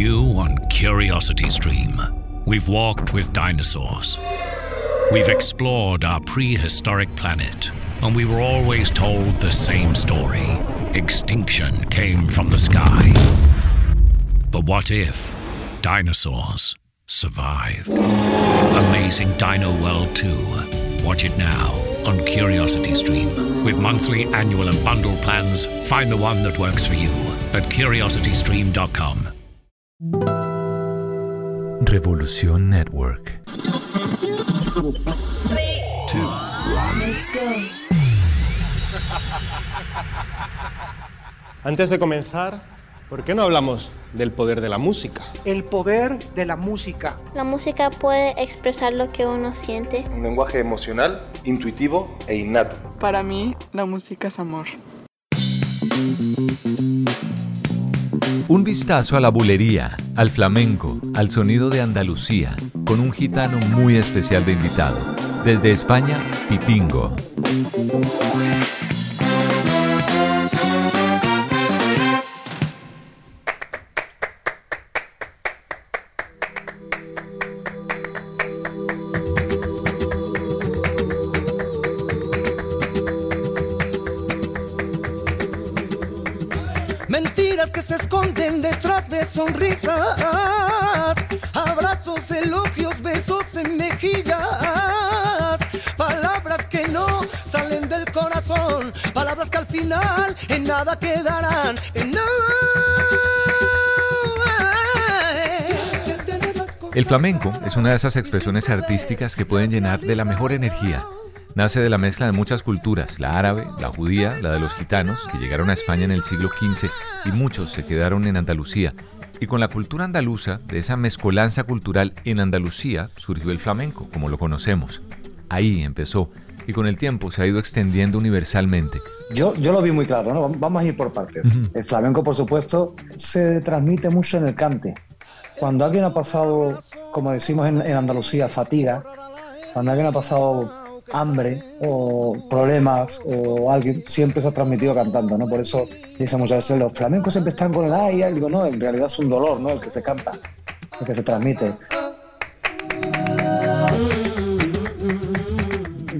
New on Curiosity Stream, we've walked with dinosaurs. We've explored our prehistoric planet, and we were always told the same story extinction came from the sky. But what if dinosaurs survived? Amazing Dino World 2. Watch it now on Curiosity Stream. With monthly, annual, and bundle plans, find the one that works for you at curiositystream.com. Revolución Network. Antes de comenzar, ¿por qué no hablamos del poder de la música? El poder de la música. La música puede expresar lo que uno siente. Un lenguaje emocional, intuitivo e innato. Para mí, la música es amor. Un vistazo a la bulería, al flamenco, al sonido de Andalucía, con un gitano muy especial de invitado. Desde España, Pitingo. Sonrisas, abrazos, elogios, besos en mejillas, palabras que no salen del corazón, palabras que al final en nada quedarán, en nada. El flamenco es una de esas expresiones artísticas que pueden llenar de la mejor energía. Nace de la mezcla de muchas culturas, la árabe, la judía, la de los gitanos, que llegaron a España en el siglo XV y muchos se quedaron en Andalucía. Y con la cultura andaluza, de esa mezcolanza cultural en Andalucía, surgió el flamenco, como lo conocemos. Ahí empezó, y con el tiempo se ha ido extendiendo universalmente. Yo, yo lo vi muy claro, ¿no? Vamos a ir por partes. El flamenco, por supuesto, se transmite mucho en el cante. Cuando alguien ha pasado, como decimos en, en Andalucía, fatiga, cuando alguien ha pasado hambre o problemas o alguien siempre se ha transmitido cantando, ¿no? Por eso dicen muchas veces los flamencos siempre están con el ay, algo, no, en realidad es un dolor, ¿no? El que se canta, el que se transmite.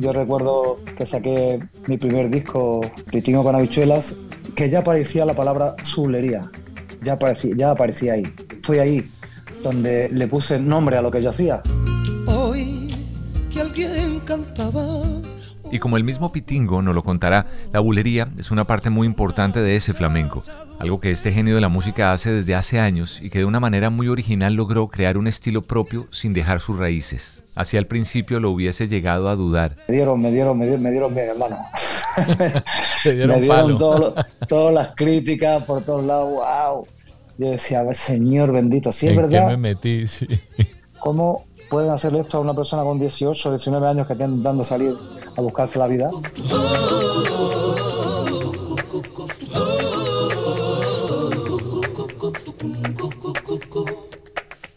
Yo recuerdo que saqué mi primer disco, Pitingo con habichuelas, que ya aparecía la palabra sublería, ya aparecía, ya aparecía ahí. Fue ahí donde le puse nombre a lo que yo hacía. Y como el mismo Pitingo nos lo contará, la bulería es una parte muy importante de ese flamenco, algo que este genio de la música hace desde hace años y que de una manera muy original logró crear un estilo propio sin dejar sus raíces. Hacia el principio lo hubiese llegado a dudar. Me dieron, me dieron, me dieron, me dieron bien, hermano. Dieron me dieron todo- todas las críticas por todos lados, wow. Yo decía, Señor bendito, si es ¿En qué verdad, me metí? Sí. ¿cómo pueden hacer esto a una persona con 18 o 19 años que está intentando salir a buscarse la vida?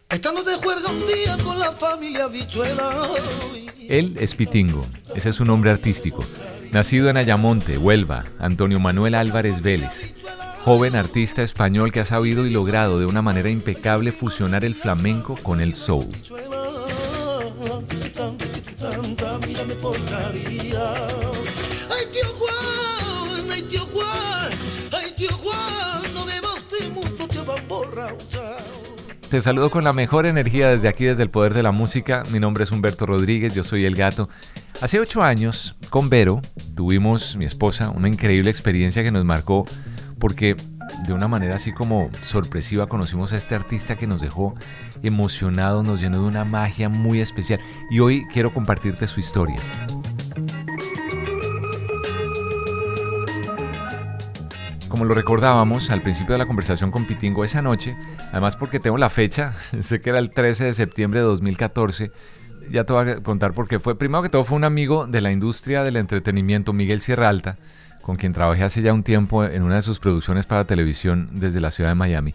Estando de juerga un día con la familia bichuela. Él es Pitingo, ese es su nombre artístico. Nacido en Ayamonte, Huelva, Antonio Manuel Álvarez Vélez. Joven artista español que ha sabido y logrado de una manera impecable fusionar el flamenco con el soul. Mírame por Navidad. Ay, tío Juan, ay, tío Juan, ay, tío Juan, no me bote mucho, te van. Te saludo con la mejor energía desde aquí, desde el Poder de la Música. Mi nombre es Humberto Rodríguez, yo soy el gato. Hace ocho años, con Vero, tuvimos, mi esposa, una increíble experiencia que nos marcó porque de una manera así como sorpresiva conocimos a este artista que nos dejó emocionados, nos llenó de una magia muy especial. Y hoy quiero compartirte su historia. como lo recordábamos al principio de la conversación con Pitingo esa noche, además porque tengo la fecha, sé que era el 13 de septiembre de 2014, ya te voy a contar porque fue, primero que todo fue un amigo de la industria del entretenimiento, Miguel Sierra Alta, con quien trabajé hace ya un tiempo en una de sus producciones para televisión desde la ciudad de Miami.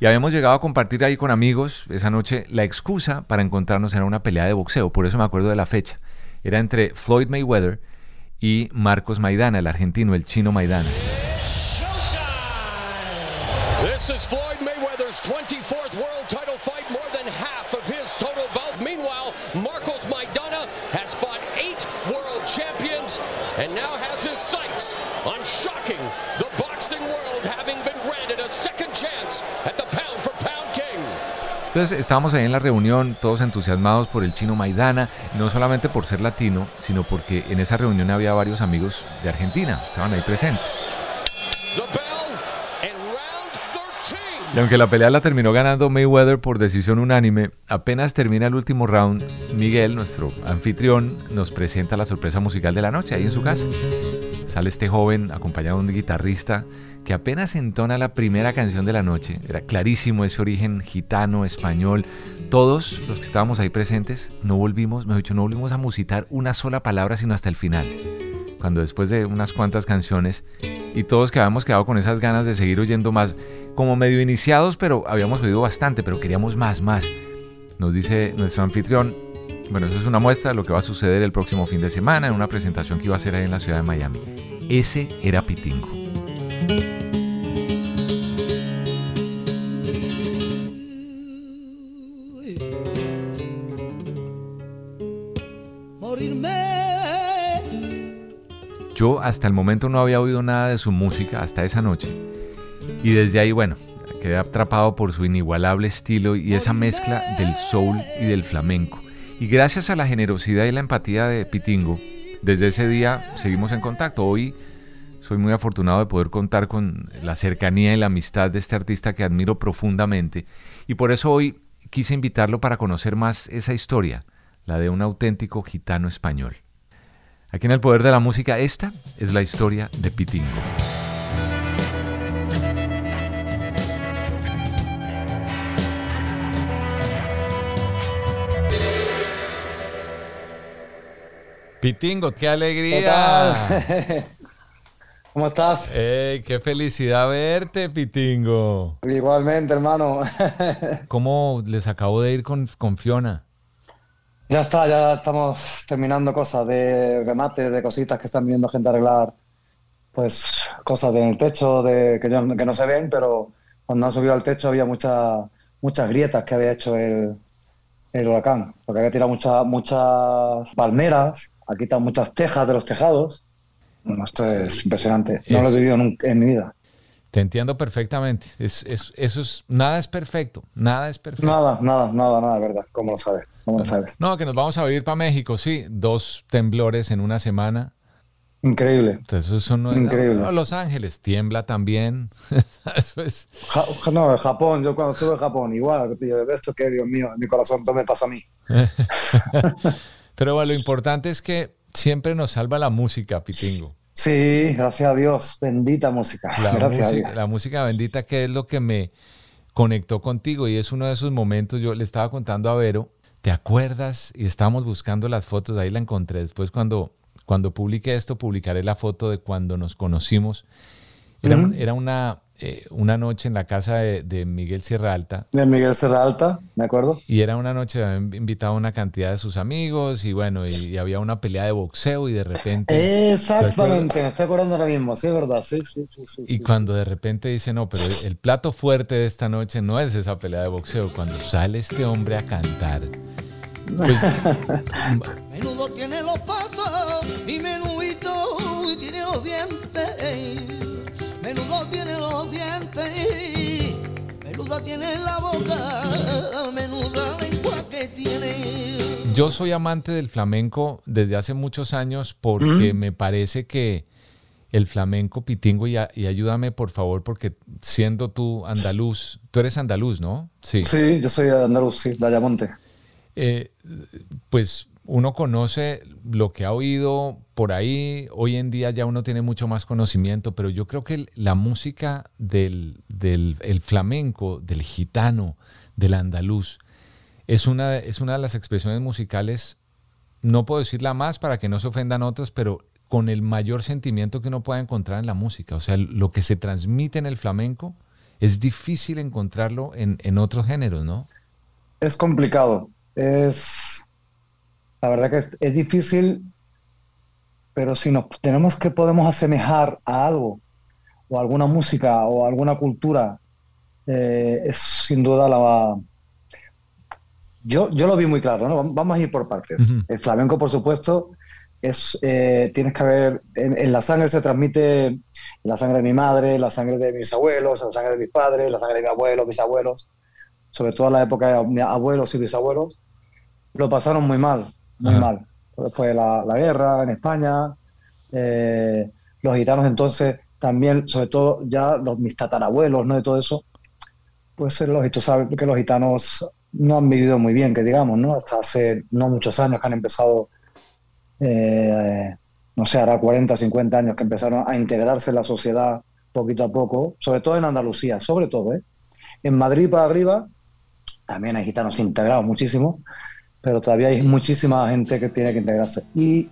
Y habíamos llegado a compartir ahí con amigos esa noche la excusa para encontrarnos era una pelea de boxeo, por eso me acuerdo de la fecha. Era entre Floyd Mayweather y Marcos Maidana, el argentino, el chino Maidana. This is Floyd Mayweather's 24th world title fight, more than half of his total bouts. Meanwhile, Marcos Maidana has fought eight world champions and now has his sights on shocking the boxing world, having been granted a second chance at the pound for pound king. Entonces estábamos ahí en la reunión, todos entusiasmados por el chino Maidana, no solamente por ser latino, sino porque en esa reunión había varios amigos de Argentina, estaban ahí presentes. Y aunque la pelea la terminó ganando Mayweather por decisión unánime, apenas termina el último round, Miguel, nuestro anfitrión, nos presenta la sorpresa musical de la noche ahí en su casa. Sale este joven acompañado de un guitarrista que apenas entona la primera canción de la noche. Era clarísimo ese origen gitano, español. Todos los que estábamos ahí presentes no volvimos, mejor dicho, no volvimos a musitar una sola palabra sino hasta el final. Cuando después de unas cuantas canciones y todos que habíamos quedado con esas ganas de seguir oyendo más, como medio iniciados, pero habíamos oído bastante, pero queríamos más, más. Nos dice nuestro anfitrión, bueno, eso es una muestra de lo que va a suceder el próximo fin de semana en una presentación que iba a hacer ahí en la ciudad de Miami. Ese era Pitingo. Yo hasta el momento no había oído nada de su música hasta esa noche. Y desde ahí, bueno, quedé atrapado por su inigualable estilo y esa mezcla del soul y del flamenco. Y gracias a la generosidad y la empatía de Pitingo, desde ese día seguimos en contacto. Hoy soy muy afortunado de poder contar con la cercanía y la amistad de este artista que admiro profundamente. Y por eso hoy quise invitarlo para conocer más esa historia, la de un auténtico gitano español. Aquí en El Poder de la Música, esta es la historia de Pitingo. Pitingo, qué alegría. ¿Cómo estás? ¡Ey, qué felicidad verte, Pitingo! Igualmente, hermano. ¿Cómo les acabo de ir con, con Fiona? Ya está, ya estamos terminando cosas de remates, de cositas que están viendo gente arreglar. Pues cosas en el techo de, que, yo- que no se ven, pero cuando han subido al techo había muchas muchas grietas que había hecho el, el huracán. Porque había tirado muchas muchas palmeras, ha quitado muchas tejas de los tejados. Bueno, esto es impresionante. No lo he Es- vivido nunca en mi vida. Te entiendo perfectamente. Es, es- eso es, nada es perfecto. Nada es perfecto. Nada, nada, nada, nada, verdad. ¿Cómo lo sabes? ¿Cómo lo sabes? No, que nos vamos a vivir para México, sí. Dos temblores en una semana. Increíble. Entonces, eso no es- Increíble. no, Los Ángeles tiembla también. eso es. Ja- no, Japón, yo cuando estuve en Japón, igual, esto que, Dios mío, mi corazón todo me pasa a mí. Pero bueno, lo importante es que siempre nos salva la música, Pitingo. Sí, gracias a Dios, bendita música. La, gracias a música, Dios. la música bendita que es lo que me conectó contigo y es uno de esos momentos, yo le estaba contando a Vero, ¿te acuerdas? Y estábamos buscando las fotos, ahí la encontré. Después cuando, cuando publique esto, publicaré la foto de cuando nos conocimos. Era, una, eh, una noche en la casa de, de Miguel Sierra Alta De Miguel Serra Alta, ¿me acuerdo? y era una noche, habían invitado a una cantidad de sus amigos y bueno, y, y había una pelea de boxeo y de repente... Exactamente, me estoy acordando ahora mismo, sí, es verdad, sí, sí, sí. sí, Y sí. cuando de repente dice, no, pero el plato fuerte de esta noche no es esa pelea de boxeo, cuando sale este hombre a cantar. Pues, Menudo tiene los pasos y menudito Menuda tiene la boca. Menuda lengua que tiene. yo soy amante del flamenco desde hace muchos años porque Mm. me parece que el flamenco pitingo, y, a- y ayúdame por favor, porque siendo tú andaluz, tú eres andaluz, ¿no? Sí. Sí, yo soy andaluz, sí, de Ayamonte. Eh, pues uno conoce lo que ha oído por ahí, hoy en día ya uno tiene mucho más conocimiento, pero yo creo que la música del, del el flamenco, del gitano, del andaluz, es una, es una de las expresiones musicales, no puedo decir la más para que no se ofendan otros, pero con el mayor sentimiento que uno pueda encontrar en la música. O sea, lo que se transmite en el flamenco es difícil encontrarlo en, en otros géneros, ¿no? Es complicado. Es. La verdad que es, difícil, pero si nos tenemos que podemos asemejar a algo, o alguna música, o alguna cultura, eh, es sin duda la. Yo, yo lo vi muy claro, ¿no? Vamos a ir por partes. El flamenco, por supuesto, es, eh, tienes que ver, en, la sangre se transmite la sangre de mi madre, la sangre de mis abuelos, la sangre de mis padres, la sangre de mi abuelo, mis abuelos, sobre todo en la época de mis abuelos y bisabuelos, lo pasaron muy mal, muy mal. Fue la, guerra en España, eh, los gitanos entonces también, sobre todo ya los, mis tatarabuelos, ¿no? De todo eso, pues los, tú sabes que los gitanos no han vivido muy bien, que digamos, ¿no? Hasta hace no muchos años que han empezado eh, no sé, hará 40, 50 años que empezaron a integrarse en la sociedad poquito a poco, sobre todo en Andalucía, sobre todo. ¿eh? En Madrid para arriba también hay gitanos integrados muchísimo, pero todavía hay muchísima gente que tiene que integrarse. Y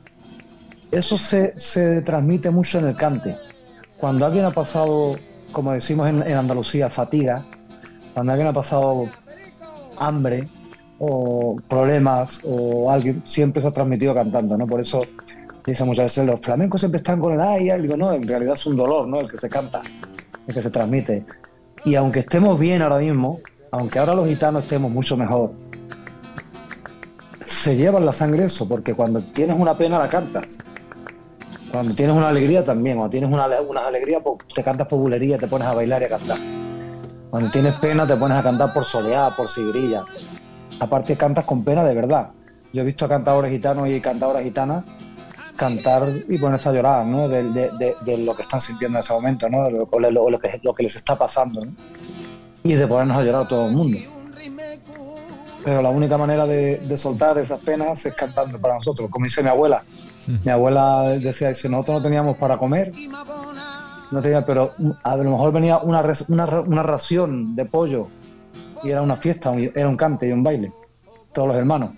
eso se, se transmite mucho en el cante. Cuando alguien ha pasado, como decimos en, en Andalucía, fatiga, cuando alguien ha pasado hambre, o problemas o alguien siempre se ha transmitido cantando, ¿no? Por eso dice muchas veces los flamencos siempre están con el aire, digo, no, en realidad es un dolor, ¿no? El que se canta, el que se transmite. Y aunque estemos bien ahora mismo, aunque ahora los gitanos estemos mucho mejor, se llevan la sangre eso, porque cuando tienes una pena la cantas. Cuando tienes una alegría también, cuando tienes una, una alegría pues, te cantas por bulería, te pones a bailar y a cantar. Cuando tienes pena te pones a cantar por soleá, por sigrilla aparte cantas con pena de verdad. Yo he visto a cantadores gitanos y cantadoras gitanas cantar y ponerse a llorar, ¿no? De, lo que están sintiendo en ese momento, ¿no? Lo, lo, que, lo que les está pasando. Y de ponernos a llorar todo el mundo. Pero la única manera de, soltar esas penas es cantando para nosotros, como dice mi abuela. Mi abuela decía, si nosotros no teníamos para comer, no tenía, pero a lo mejor venía una, una, una ración de pollo y era una fiesta, era un cante y un baile, todos los hermanos.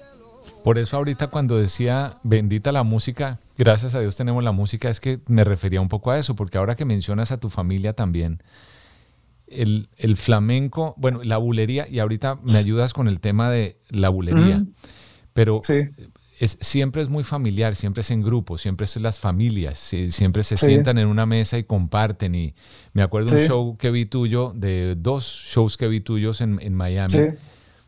Por eso ahorita cuando decía bendita la música, gracias a Dios tenemos la música, es que me refería un poco a eso, porque ahora que mencionas a tu familia también, el, flamenco, bueno, la bulería, y ahorita me ayudas con el tema de la bulería, pero siempre es muy familiar, siempre es en grupo, siempre es las familias, siempre se sientan en una mesa y comparten. Y me acuerdo un show que vi tuyo, de dos shows que vi tuyos en, Miami,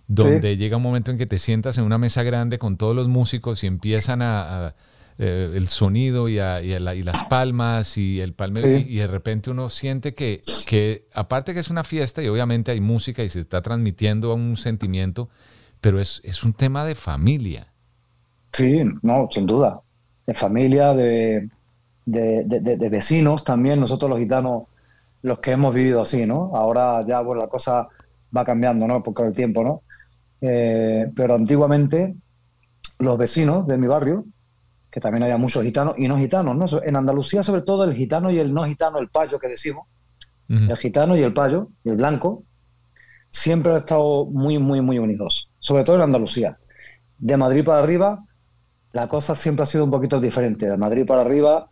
donde llega un momento en que te sientas en una mesa grande con todos los músicos y empiezan a, eh, el sonido y, las palmas y el palmero y, de repente uno siente que, que aparte que es una fiesta y obviamente hay música y se está transmitiendo un sentimiento, pero es, es un tema de familia. Sí, no, sin duda. De familia, de, de, vecinos también, nosotros los gitanos, los que hemos vivido así, ¿no? Ahora ya, bueno, la cosa va cambiando, ¿no? Por el tiempo, ¿no? Eh, pero antiguamente los vecinos de mi barrio, que también había muchos gitanos y no gitanos, ¿no? En Andalucía, sobre todo, el gitano y el no gitano, el payo que decimos, el gitano y el payo, y el blanco, siempre han estado muy, muy, muy unidos, sobre todo en Andalucía. De Madrid para arriba, la cosa siempre ha sido un poquito diferente. De Madrid para arriba,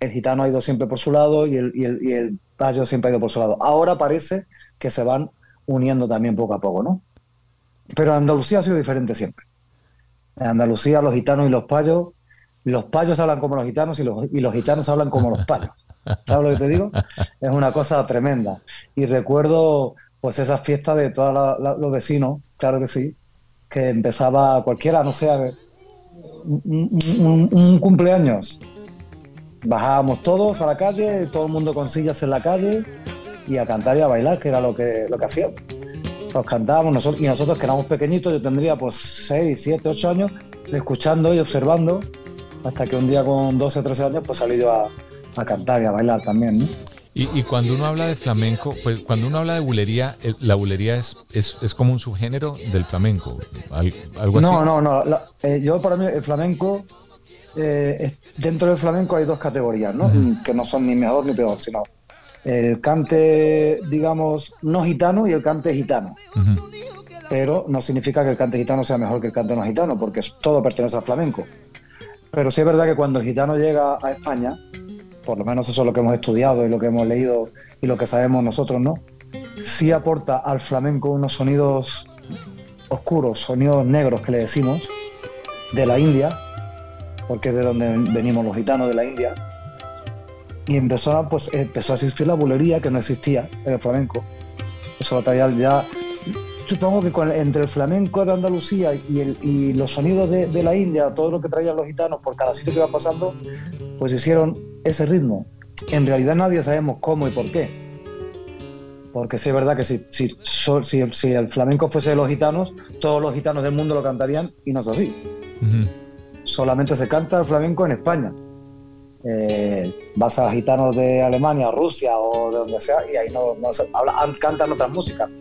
el gitano ha ido siempre por su lado y el, y el, y el payo siempre ha ido por su lado. Ahora parece que se van uniendo también poco a poco, ¿no? Pero Andalucía ha sido diferente siempre. En Andalucía los gitanos y los payos, los payos hablan como los gitanos y los, y los gitanos hablan como los payos. ¿Sabes lo que te digo? Es una cosa tremenda. Y recuerdo pues esas fiestas de todos los vecinos, claro que sí, que empezaba cualquiera, no sé, un, cumpleaños. Bajábamos todos a la calle, todo el mundo con sillas en la calle y a cantar y a bailar, que era lo que, lo que hacíamos. Nos cantábamos nosotros, y nosotros que éramos pequeñitos, yo tendría pues 6, 7, 8 años, escuchando y observando, hasta que un día con 12, 13 años pues salí yo a, cantar y a bailar también. Y, cuando uno habla de flamenco, pues cuando uno habla de bulería, la bulería es, es, como un subgénero del flamenco, algo así. No, no, no. Eh, yo para mí el flamenco, eh, dentro del flamenco hay dos categorías, ¿no? Que no son ni mejor ni peor, sino el cante, digamos, no gitano y el cante gitano. Pero no significa que el cante gitano sea mejor que el cante no gitano, porque todo pertenece al flamenco. Pero sí es verdad que cuando el gitano llega a España, por lo menos eso es lo que hemos estudiado y lo que hemos leído y lo que sabemos nosotros, ¿no? Sí aporta al flamenco unos sonidos oscuros, sonidos negros que le decimos, de la India, porque es de donde venimos los gitanos de la India. Y empezó pues, empezó a existir la bulería que no existía en el flamenco. Eso traía ya supongo que entre el flamenco de Andalucía y, los sonidos de, la India, todo lo que traían los gitanos por cada sitio que iba pasando, pues hicieron ese ritmo. En realidad nadie sabemos cómo y por qué. Porque sí es verdad que si, si, si, el flamenco fuese de los gitanos, todos los gitanos del mundo lo cantarían y no es así. Solamente se canta el flamenco en España. Eh, vas a gitanos de Alemania, Rusia o de donde sea y ahí no, no se, cantan otras músicas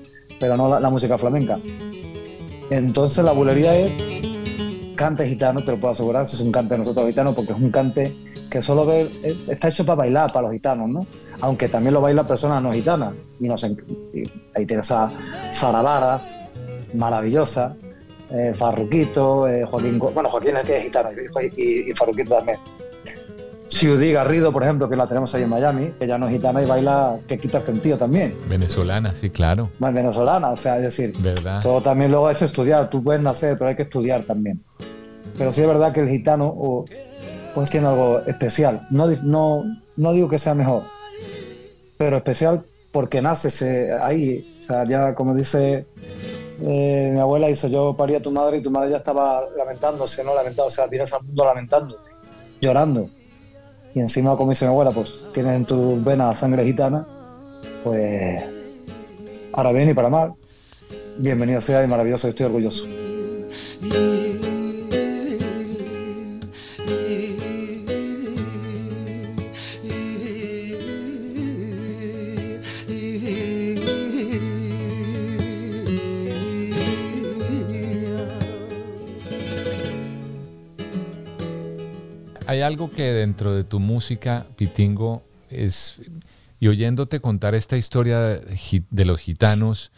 pero no la, música flamenca. Entonces la bulería es cante gitano, te lo puedo asegurar, es un cante de nosotros gitanos, porque es un cante que solo ve, está hecho para bailar, para los gitanos, ¿no? Aunque también lo bailan personas no gitanas. Y, no sé, ahí tienes a Sara maravillosa, eh, Farruquito, eh, Joaquín, bueno, Joaquín es que es gitano, y, y Farruquito también. Ciudad Garrido, por ejemplo, que la tenemos ahí en Miami, que ya no es gitana y baila que quita el sentido también. Venezolana, sí, claro. Más venezolana, o sea, es decir, ¿verdad? todo también luego es estudiar, tú puedes nacer, pero hay que estudiar también. Pero sí es verdad que el gitano pues tiene algo especial. No, no, no digo que sea mejor, pero especial porque nace ahí. O sea, ya como dice eh, mi abuela, dice, yo parí a tu madre y tu madre ya estaba lamentándose, no lamentando, o sea, vienes al mundo lamentándote, llorando y encima, como dice mi abuela, pues tienes en tus venas sangre gitana, pues para bien y para mal, bienvenido sea y maravilloso, estoy orgulloso. Algo que dentro de tu música, Pitingo, es, y oyéndote contar esta historia de, los gitanos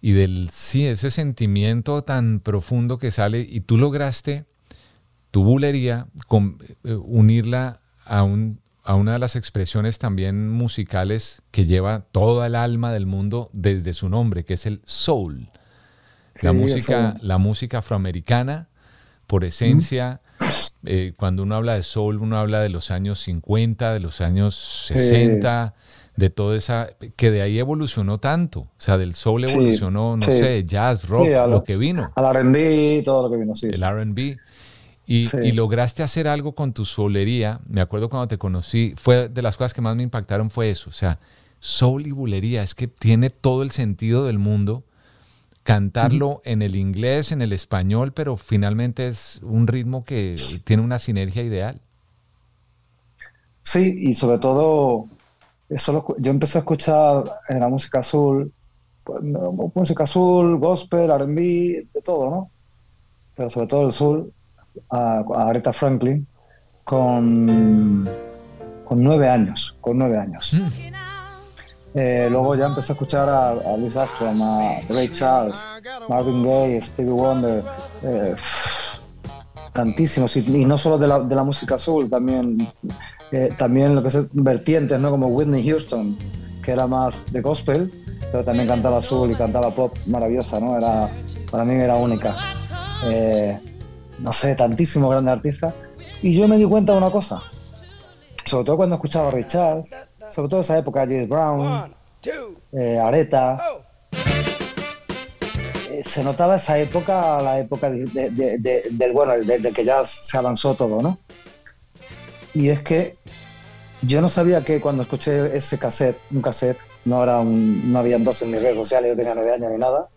y del, sí, ese sentimiento tan profundo que sale, y tú lograste tu bulería con, eh, unirla a, un, a una de las expresiones también musicales que lleva toda el alma del mundo desde su nombre, que es el soul. la, música, la música afroamericana, por esencia, eh, cuando uno habla de soul, uno habla de los años 50, de los años 60, de todo esa, que de ahí evolucionó tanto. O sea, del soul evolucionó, no sé, jazz, rock, lo, que vino. Al RB, todo lo que vino, sí. El RB. Y, y, lograste hacer algo con tu solería. Me acuerdo cuando te conocí, fue de las cosas que más me impactaron fue eso. O sea, soul y bulería, es que tiene todo el sentido del mundo cantarlo en el inglés, en el español, pero finalmente es un ritmo que tiene una sinergia ideal. Sí, y sobre todo, eso yo empecé a escuchar en la música azul, pues, música azul, gospel, RB, de todo, ¿no? Pero sobre todo el soul, a, Aretha Franklin, con, con nueve años, con nueve años. Mm. Eh, luego ya empecé a escuchar a, a Louis Armstrong, a Ray Charles, Marvin Gaye, Stevie Wonder, eh, tantísimos, y, no solo de la, de la música azul, también, eh, también lo que es vertientes, ¿no? como Whitney Houston, que era más de gospel, pero también cantaba azul y cantaba pop maravillosa, ¿no? Era, para mí era única. no sé, tantísimos grandes artistas. Y yo me di cuenta de una cosa, sobre todo cuando escuchaba a Ray Charles, sobre todo esa época, James Brown, eh, Areta. Oh. Eh, se notaba esa época, la época del bueno, desde que ya se avanzó todo, ¿no? Y es que yo no sabía que cuando escuché ese cassette, un cassette, no, era un, no había entonces ni redes sociales, yo tenía nueve años ni nada,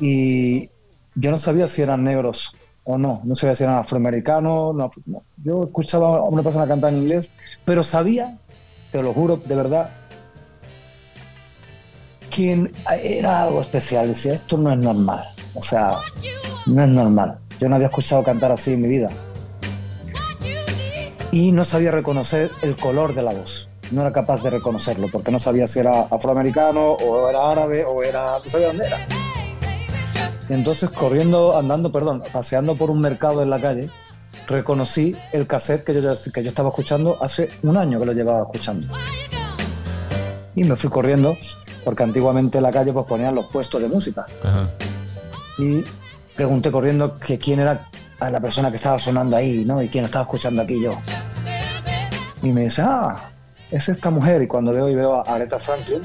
y yo no sabía si eran negros o no, no sabía si eran afroamericanos, no, yo escuchaba a una persona cantar en inglés, pero sabía te lo juro, de verdad, que era algo especial. Decía, esto no es normal. O sea, no es normal. Yo no había escuchado cantar así en mi vida. Y no sabía reconocer el color de la voz. No era capaz de reconocerlo porque no sabía si era afroamericano o era árabe o era... No sabía dónde era. Entonces corriendo, andando, perdón, paseando por un mercado en la calle, reconocí el cassette que yo, que yo estaba escuchando hace un año que lo llevaba escuchando. Y me fui corriendo porque antiguamente en la calle pues ponían los puestos de música. Y pregunté corriendo que quién era la persona que estaba sonando ahí, ¿no? Y quién estaba escuchando aquí yo. Y me dice, ah, es esta mujer. Y cuando veo y veo a Aretha Franklin,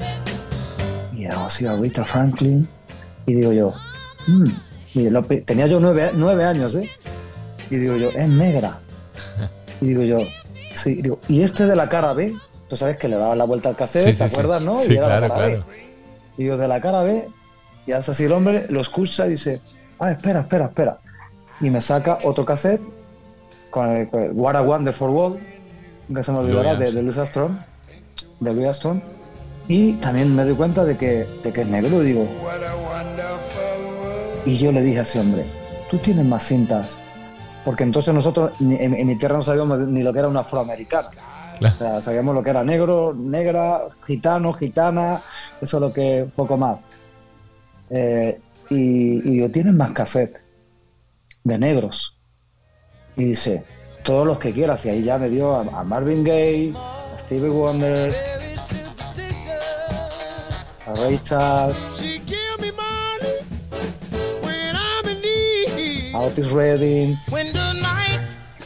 y hago así, Aretha Franklin, y digo yo, mm", tenía yo nueve, nueve años, ¿eh? Y digo yo, es negra. Y digo yo, sí, digo, y este de la cara B, tú sabes que le daba la vuelta al cassette, ¿te acuerdas, no? y era la cara B. Y digo, de la cara B, y hace así el hombre, lo escucha y dice, ah, espera, espera, espera. Y me saca otro cassette con el, What a Wonderful World, que se me olvidará, de, de Louis Armstrong, de Louis Armstrong. Y también me doy cuenta de que, de que es negro, digo. Y yo le dije a ese hombre, tú tienes más cintas porque entonces nosotros en, mi tierra no sabíamos ni lo que era un afroamericano. O sea, sabíamos lo que era negro, negra, gitano, gitana, eso es lo que poco más. Eh, y, y tienen más cassette de negros. Y dice, todos los que quieras. Y ahí ya me dio a, Marvin Gaye, a Stevie Wonder, a Ray Charles, a Otis Redding.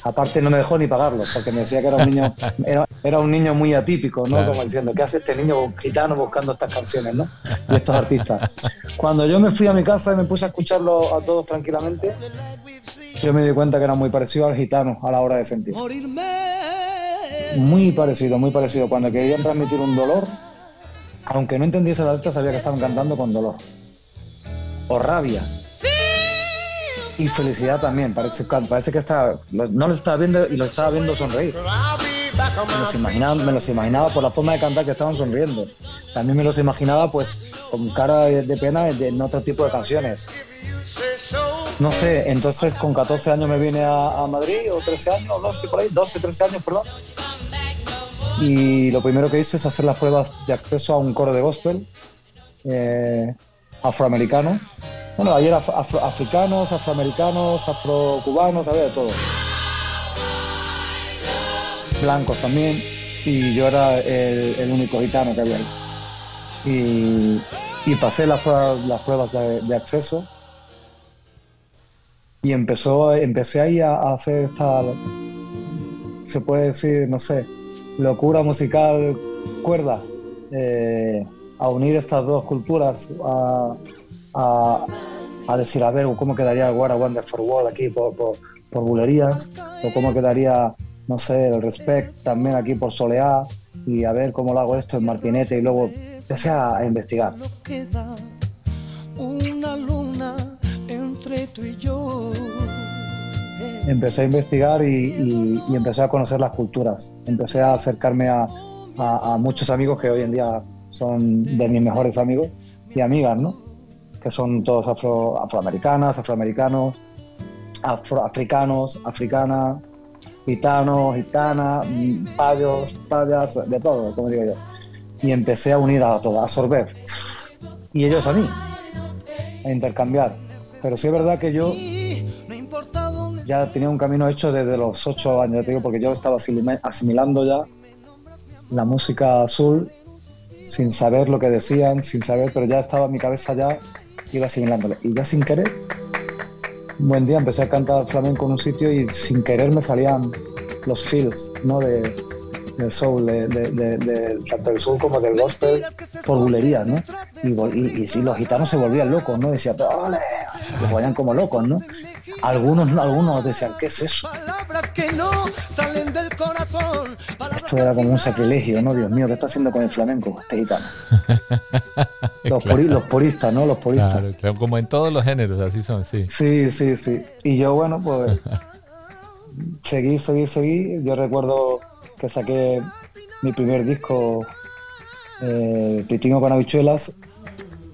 Aparte no me dejó ni pagarlo, porque me decía que era un niño, era, un niño muy atípico, ¿no? Como diciendo, ¿qué hace este niño gitano buscando estas canciones, ¿no? Y estos artistas. Cuando yo me fui a mi casa y me puse a escucharlo a todos tranquilamente, yo me di cuenta que era muy parecido al gitano a la hora de sentir. Muy parecido, muy parecido. Cuando querían transmitir un dolor, aunque no entendiese la letra, sabía que estaban cantando con dolor. O rabia, y felicidad también. Parece, que está, no lo estaba viendo y lo estaba viendo sonreír. Me los, imaginaba, me los imaginaba por la forma de cantar que estaban sonriendo. También me los imaginaba pues con cara de, pena en otro tipo de canciones. No sé, entonces con 14 años me vine a, Madrid, o 13 años, no sé, por ahí, 12, 13 años, perdón. Y lo primero que hice es hacer las pruebas de acceso a un coro de gospel eh, afroamericano bueno, ayer africanos, afroamericanos, afrocubanos, había de todo. Blancos también, y yo era el, único gitano que había ahí. Y, pasé las pruebas, las pruebas de, acceso y empezó, empecé ahí a, hacer esta, se puede decir, no sé, locura musical cuerda, eh, a unir estas dos culturas, a, a, decir, a ver, cómo quedaría What a Wonderful World aquí por, por, bulerías, o cómo quedaría, no sé, el Respect también aquí por Soleá, y a ver cómo lo hago esto en Martinete, y luego empecé a, investigar. Empecé a investigar y, empecé a conocer las culturas. Empecé a acercarme a, a, muchos amigos que hoy en día son de mis mejores amigos y amigas, ¿no? Son todos afro, afroamericanas, afroamericanos, afroafricanos, africanas, gitanos, gitanas, payos, payas, de todo, como digo yo. Y empecé a unir a todo, a absorber. Y ellos a mí, a intercambiar. Pero sí es verdad que yo ya tenía un camino hecho desde los ocho años, te digo, porque yo estaba asimilando ya la música azul sin saber lo que decían, sin saber, pero ya estaba mi cabeza ya iba asimilándolo. Y ya sin querer, un buen día empecé a cantar flamenco en un sitio y sin querer me salían los feels, ¿no? De, del soul, de, de, tanto del soul como del gospel, por bulerías, ¿no? Y, y, los gitanos se volvían locos, ¿no? Decían, ¡ole! Los vayan como locos, ¿no? Algunos, algunos decían, ¿qué es eso? Esto era como un sacrilegio, ¿no? Dios mío, ¿qué está haciendo con el flamenco este gitano? Los, puristas, ¿no? Los puristas. Claro, como en todos los géneros, así son, sí. Sí, sí, sí. Y yo, bueno, pues seguí, seguí, seguí. Yo recuerdo que saqué mi primer disco, eh, Pitingo con habichuelas,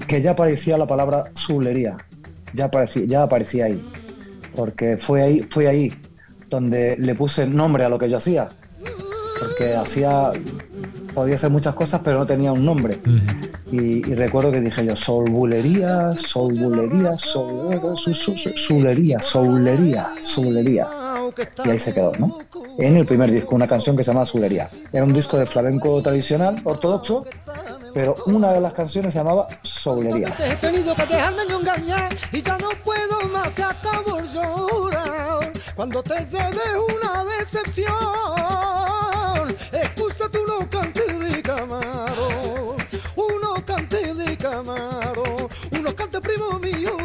que ya aparecía la palabra zulería, ya aparecía, ya aparecía ahí, porque fue ahí, fue ahí donde le puse nombre a lo que yo hacía, porque hacía, podía hacer muchas cosas, pero no tenía un nombre. y, recuerdo que dije yo, soul bulería, soul bulería, soul, soulería, soulería, soulería. Y ahí se quedó, ¿no? En el primer disco, una canción que se llama Zulería. Era un disco de flamenco tradicional, ortodoxo, pero una de las canciones se llamaba Soulería. He tenido que dejarme engañar y ya no puedo más, se acabó el llorar. Cuando te lleve una decepción, excusa tu no cante de camarón, uno cante de camarón, uno cante primo mío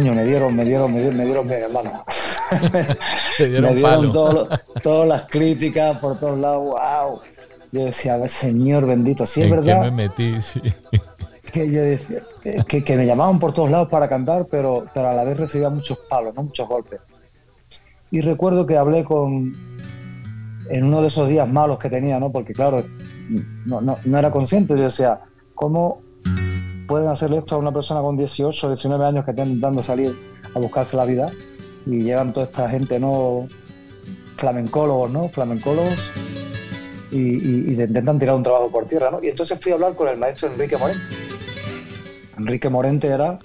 coño, me dieron, me dieron, me dieron, me dieron, hermano. me dieron todas las críticas por todos lados, wow. Yo decía, a ver, señor bendito, sí es verdad. me metí, sí. Que yo decía, que, que, me llamaban por todos lados para cantar, pero, pero a la vez recibía muchos palos, ¿no? muchos golpes. Y recuerdo que hablé con, en uno de esos días malos que tenía, ¿no? Porque claro, no, no, no era consciente, yo decía, ¿cómo pueden hacerle esto a una persona con 18, 19 años que estén intentando salir a buscarse la vida y llegan toda esta gente, ¿no? Flamencólogos, ¿no? Flamencólogos y, y, intentan tirar un trabajo por tierra, ¿no? Y entonces fui a hablar con el maestro Enrique Morente. Enrique Morente era,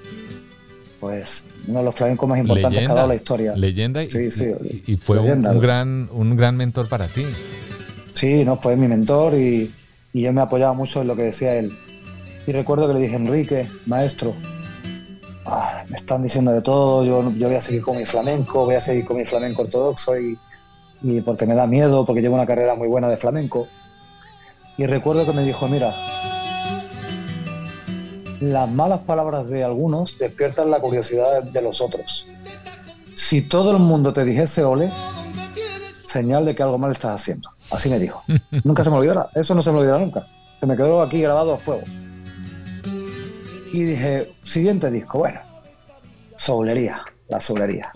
pues, uno de los flamencos más importantes que ha dado la historia. Leyenda y, y fue un, gran, un gran mentor para ti. Sí, no, fue mi mentor y, y yo me apoyaba mucho en lo que decía él. Y recuerdo que le dije, Enrique, maestro, ah, me están diciendo de todo, yo, yo voy a seguir con mi flamenco, voy a seguir con mi flamenco ortodoxo y, y porque me da miedo, porque llevo una carrera muy buena de flamenco. Y recuerdo que me dijo, mira, las malas palabras de algunos despiertan la curiosidad de los otros. Si todo el mundo te dijese ole, señal de que algo mal estás haciendo. Así me dijo. nunca se me olvidará. Eso no se me olvidará nunca. Se me quedó aquí grabado a fuego y dije, siguiente disco, bueno, Soulería, la Soulería.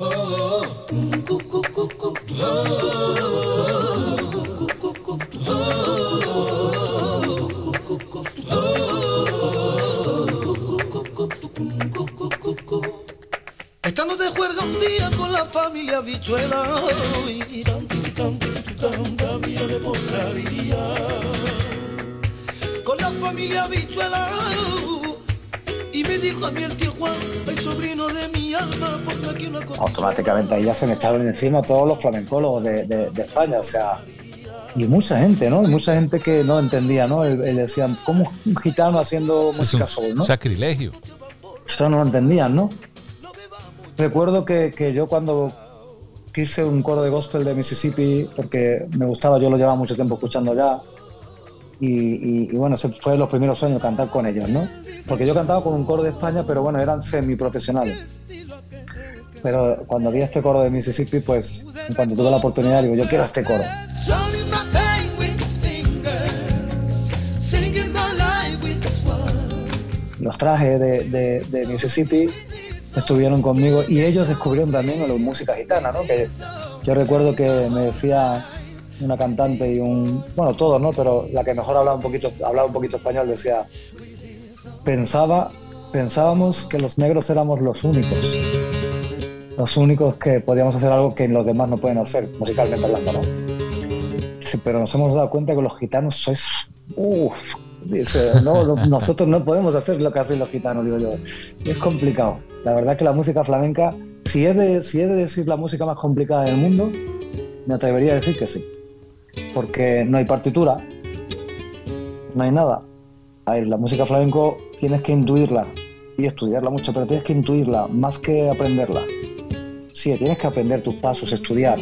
Estando de juerga un día con la familia bichuela y tan, tan, Con la familia bichuela y me dijo a mí el tío Juan, el sobrino de mi alma, porque aquí una cosa. Automáticamente ahí ya se me estaban encima todos los flamencólogos de, de, España, o sea, y mucha gente, ¿no? Y mucha gente que no entendía, ¿no? Él, decían, ¿cómo un gitano haciendo música es soul, ¿no? Sacrilegio. Eso no lo entendían, ¿no? Recuerdo que, que yo cuando quise un coro de gospel de Mississippi, porque me gustaba, yo lo llevaba mucho tiempo escuchando ya, y, y, bueno, ese fue los primeros sueños cantar con ellos, ¿no? Porque yo cantaba con un coro de España, pero bueno, eran semiprofesionales. Pero cuando vi este coro de Mississippi, pues en cuanto tuve la oportunidad, digo, yo quiero este coro. Los trajes de, de, Mississippi estuvieron conmigo y ellos descubrieron también la música gitana, ¿no? Que yo recuerdo que me decía una cantante y un, bueno, todos, ¿no? Pero la que mejor hablaba un poquito, hablaba un poquito español decía, pensaba, pensábamos que los negros éramos los únicos, los únicos que podíamos hacer algo que los demás no pueden hacer, musicalmente hablando, ¿no? Sí, pero nos hemos dado cuenta que los gitanos sois, uff, dice, no, nosotros no podemos hacer lo que hacen los gitanos, digo yo. Es complicado. La verdad que la música flamenca, si es de, si es de decir la música más complicada del mundo, me atrevería a decir que sí porque no hay partitura, no hay nada. A ver, la música flamenco tienes que intuirla y estudiarla mucho, pero tienes que intuirla más que aprenderla. Sí, tienes que aprender tus pasos, estudiar,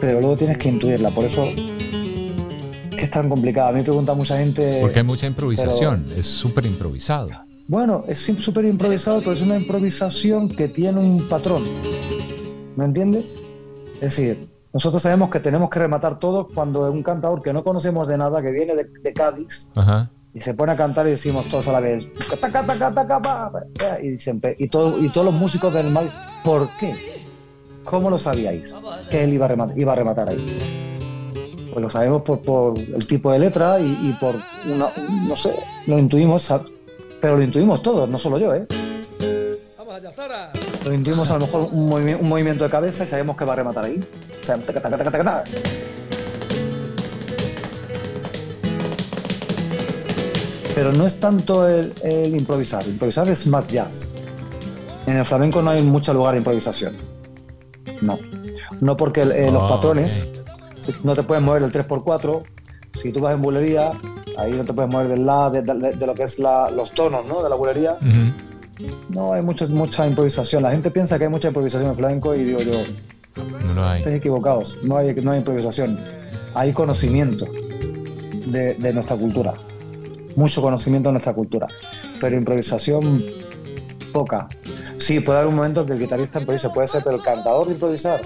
pero luego tienes que intuirla. Por eso es tan complicado. A mí me pregunta mucha gente. Porque hay mucha improvisación, es súper improvisado. Bueno, es súper improvisado, pero es una improvisación que tiene un patrón. ¿Me entiendes? Es decir, nosotros sabemos que tenemos que rematar todo cuando un cantador que no conocemos de nada, que viene de, Cádiz, y se pone a cantar y decimos todos a la vez, y, dicen, y, todo, y todos los músicos del mal, ¿por qué? ¿Cómo lo sabíais? Que él iba a rematar, iba a rematar ahí. Pues lo sabemos por, por el tipo de letra y, por una, no sé, lo intuimos, pero lo intuimos todos, no solo yo, ¿eh? Lo intuimos a lo mejor un, un, movimiento de cabeza y sabemos que va a rematar ahí. O sea, taca, taca, taca, Pero no es tanto el, el, improvisar. Improvisar es más jazz. En el flamenco no hay mucho lugar de improvisación. No. No porque eh, los ah, patrones no te puedes mover del 3x4. Si tú vas en bulería, ahí no te puedes mover del lado de, de, lo que es la, los tonos ¿no? de la bulería. No hay mucha, mucha improvisación. La gente piensa que hay mucha improvisación en flamenco y digo yo, no hay. Están equivocados. No hay, no hay improvisación. Hay conocimiento de, de nuestra cultura. Mucho conocimiento de nuestra cultura. Pero improvisación poca. Sí, puede haber un momento que el guitarrista improvisa, puede ser, pero el cantador de improvisar.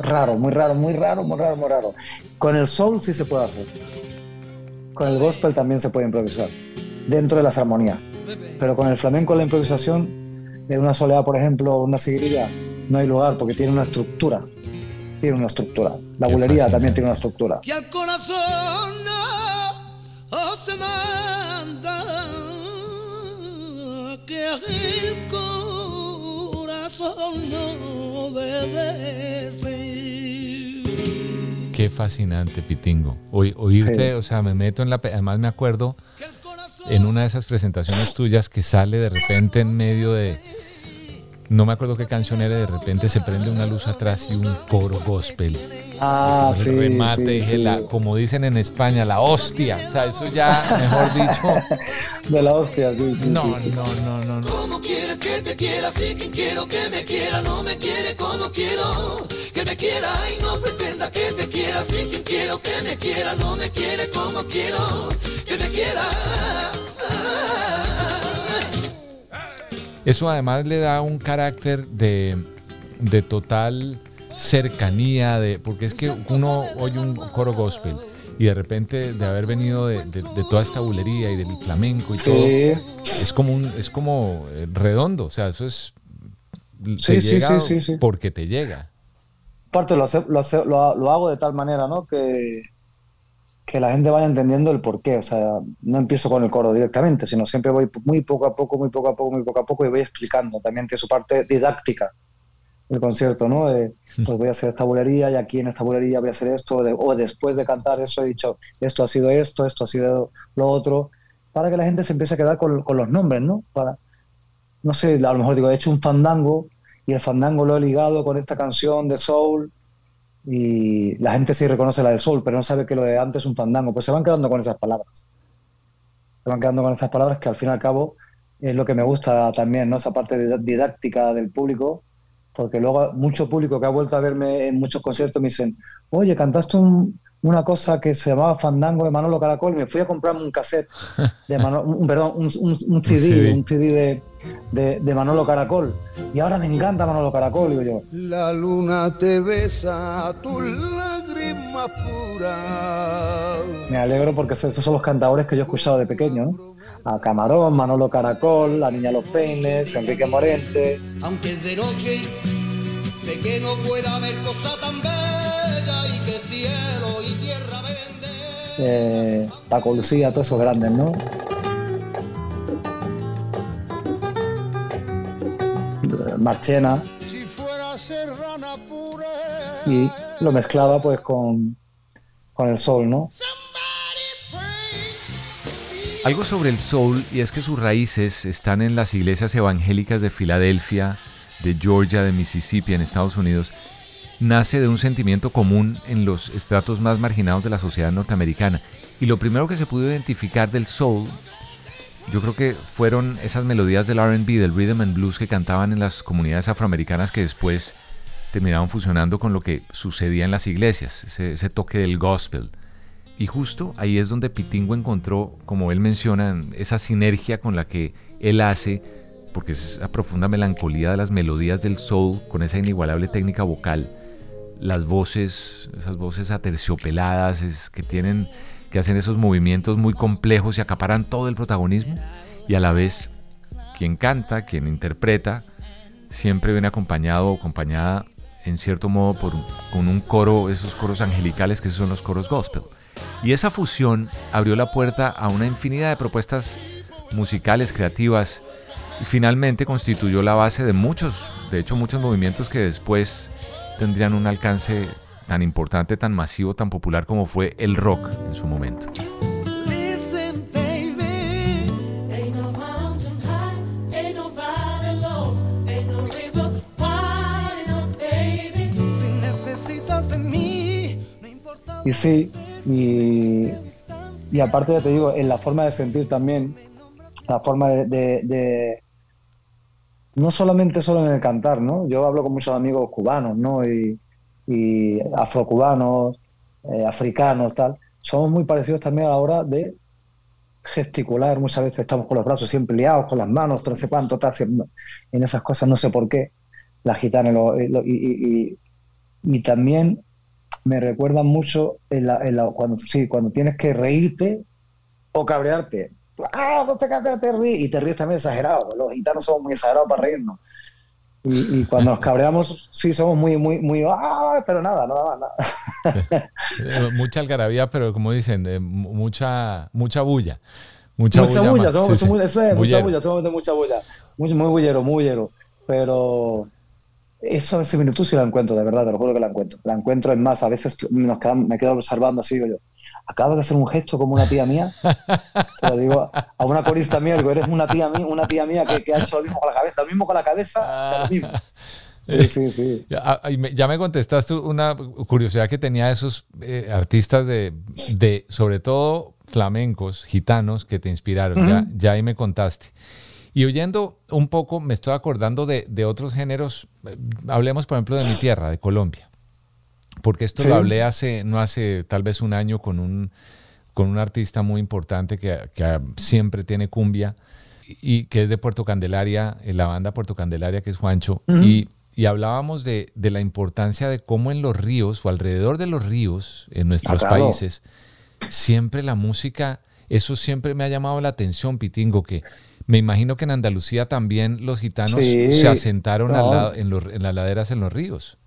Raro, muy raro, muy raro, muy raro, muy raro. Con el soul sí se puede hacer. Con el gospel también se puede improvisar, dentro de las armonías. Pero con el flamenco la improvisación, de una soleá, por ejemplo, una seguirilla, no hay lugar porque tiene una estructura. Tiene una estructura. La bulería también tiene una estructura. Que al corazón que el corazón no obedece. Qué fascinante, Pitingo. oírte, o sea, me meto en la... Además me acuerdo en una de esas presentaciones tuyas que sale de repente en medio de no me acuerdo qué canción era, de repente se prende una luz atrás y un coro gospel. Ah, sí, remate, dije, La, como dicen en España, la hostia. O sea, eso ya, mejor dicho. De la hostia, sí. no, no, no, no, no. ¿Cómo quieres que te quiera? Si quien quiero que me quiera no me quiere como quiero. Que me quiera y no pretenda que te quiera. Si quien quiero que me quiera no me quiere como quiero. Que me quiera. Eso además le da un carácter de, total cercanía, de, porque es que uno oye un coro gospel y de repente de haber venido de, toda esta bulería y del flamenco y todo, es como, un, es como eh, redondo, o sea, eso es... Te llega porque te llega. Aparte lo, lo, lo, hago de tal manera, ¿no? Que, que la gente vaya entendiendo el porqué. O sea, no empiezo con el coro directamente, sino siempre voy muy poco a poco, muy poco a poco, muy poco a poco y voy explicando. También tiene su parte didáctica el concierto, ¿no? pues voy a hacer esta bulería y aquí en esta bulería voy a hacer esto, o después de cantar eso he dicho, esto ha sido esto, esto ha sido lo otro, para que la gente se empiece a quedar con, con los nombres, ¿no? Para, no sé, a lo mejor digo, he hecho un fandango y el fandango lo he ligado con esta canción de soul y la gente sí reconoce la del sol, pero no sabe que lo de antes es un fandango. Pues se van quedando con esas palabras. Se van quedando con esas palabras que al fin y al cabo es lo que me gusta también, ¿no? Esa parte didáctica del público, porque luego mucho público que ha vuelto a verme en muchos conciertos me dicen, oye, cantaste un, una cosa que se llamaba Fandango de Manolo Caracol y me fui a comprarme un cassette, de un, perdón, un, un, CD, un CD de, de, Manolo Caracol. Y ahora me encanta Manolo Caracol, digo yo. La luna te besa tu lágrima pura. Me alegro porque esos son los cantadores que yo he escuchado de pequeño, ¿no? A Camarón, Manolo Caracol, La Niña Los Peines, Enrique Morente. Aunque de noche sé que no pueda haber cosa tan bella y que cielo eh, Paco Lucía, todos esos grandes, ¿no? Marchena. Y lo mezclaba pues con, con el sol, ¿no? Algo sobre el soul, y es que sus raíces están en las iglesias evangélicas de Filadelfia, de Georgia, de Mississippi, en Estados Unidos, nace de un sentimiento común en los estratos más marginados de la sociedad norteamericana. Y lo primero que se pudo identificar del soul, yo creo que fueron esas melodías del RB, del rhythm and blues que cantaban en las comunidades afroamericanas que después terminaban fusionando con lo que sucedía en las iglesias, ese, toque del gospel. Y justo ahí es donde Pitingo encontró, como él menciona, esa sinergia con la que él hace, porque es esa profunda melancolía de las melodías del soul, con esa inigualable técnica vocal, las voces, esas voces aterciopeladas es, que tienen, que hacen esos movimientos muy complejos y acaparan todo el protagonismo, y a la vez quien canta, quien interpreta, siempre viene acompañado o acompañada en cierto modo por con un coro, esos coros angelicales que son los coros gospel. Y esa fusión abrió la puerta a una infinidad de propuestas musicales, creativas, y finalmente constituyó la base de muchos, de hecho muchos movimientos que después tendrían un alcance tan importante, tan masivo, tan popular como fue el rock en su momento. Y sí, y, y aparte, ya te digo, en la forma de sentir también, la forma de, no solamente solo en el cantar, ¿no? Yo hablo con muchos amigos cubanos, ¿no? Y, y afrocubanos, eh, africanos, tal. Somos muy parecidos también a la hora de gesticular. Muchas veces estamos con los brazos siempre liados, con las manos, no sé cuánto, tal. En esas cosas no sé por qué. La gitana y, y también me recuerdan mucho cuando, sí, cuando tienes que reírte o cabrearte. ¡Ah, no te, te ríes! Y te ríes también exagerado. Los gitanos somos muy exagerados para reírnos. Y, cuando nos cabreamos, sí, somos muy, muy, muy, ¡ah! Pero nada, nada nada. Eh, mucha algarabía, pero como dicen, eh, mucha, mucha bulla. Mucha, mucha bulla, somos, eso es, mucha bulla, somos de mucha bulla. Muy, muy bullero, muy bullero. Pero eso, ese minuto sí la encuentro, de verdad, te lo juro que la encuentro. La encuentro, es más, a veces nos me quedo observando así, digo yo, acabas de hacer un gesto como una tía mía. Se lo digo a una corista mía, digo, eres una tía mía, una tía mía que, ha hecho lo mismo con la cabeza, lo mismo con la cabeza, sea, lo mismo. Sí, sí, sí. Ya, ah, ya, me contestaste una curiosidad que tenía esos eh, artistas de, de, sobre todo flamencos, gitanos, que te inspiraron. ya, ya ahí me contaste. Y oyendo un poco, me estoy acordando de, otros géneros. Eh, hablemos, por ejemplo, de mi tierra, de Colombia. Porque esto lo hablé hace, no hace tal vez un año con un, con un artista muy importante que, siempre tiene cumbia y que es de Puerto Candelaria, en la banda Puerto Candelaria, que es Juancho. y, hablábamos de, la importancia de cómo en los ríos o alrededor de los ríos en nuestros países, siempre la música, eso siempre me ha llamado la atención, Pitingo, que me imagino que en Andalucía también los gitanos se asentaron en, las laderas en los ríos.